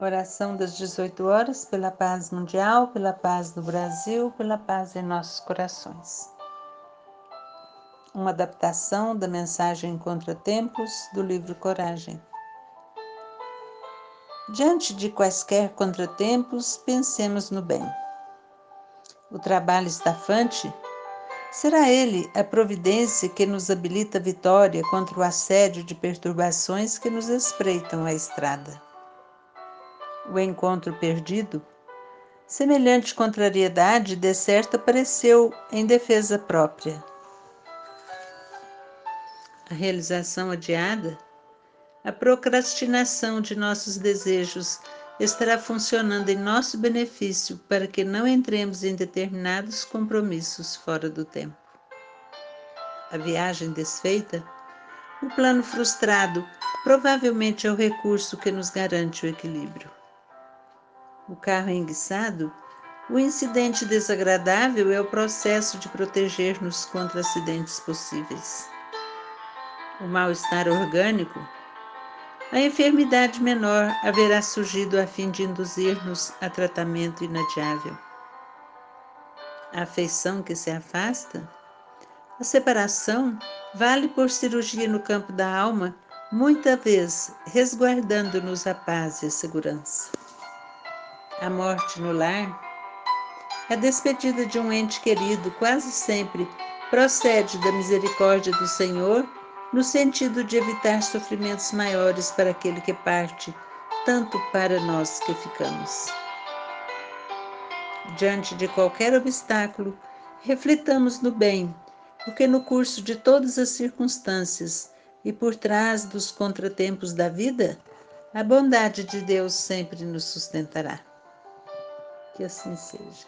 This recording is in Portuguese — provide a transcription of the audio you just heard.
Oração das 18 horas pela paz mundial, pela paz do Brasil, pela paz em nossos corações. Uma adaptação da mensagem Contratempos do livro Coragem. Diante de quaisquer contratempos, pensemos no bem. O trabalho estafante será ele a providência que nos habilita a vitória contra o assédio de perturbações que nos espreitam a estrada o encontro perdido, semelhante contrariedade de certo apareceu em defesa própria. A realização adiada, a procrastinação de nossos desejos estará funcionando em nosso benefício para que não entremos em determinados compromissos fora do tempo. A viagem desfeita, o plano frustrado, provavelmente é o recurso que nos garante o equilíbrio o carro enguiçado, o incidente desagradável é o processo de proteger-nos contra acidentes possíveis. O mal-estar orgânico, a enfermidade menor haverá surgido a fim de induzir-nos a tratamento inadiável. A afeição que se afasta, a separação vale por cirurgia no campo da alma, muita vez resguardando-nos a paz e a segurança a morte no lar, a despedida de um ente querido quase sempre procede da misericórdia do Senhor, no sentido de evitar sofrimentos maiores para aquele que parte, tanto para nós que ficamos. Diante de qualquer obstáculo, reflitamos no bem, porque no curso de todas as circunstâncias e por trás dos contratempos da vida, a bondade de Deus sempre nos sustentará. Que assim seja.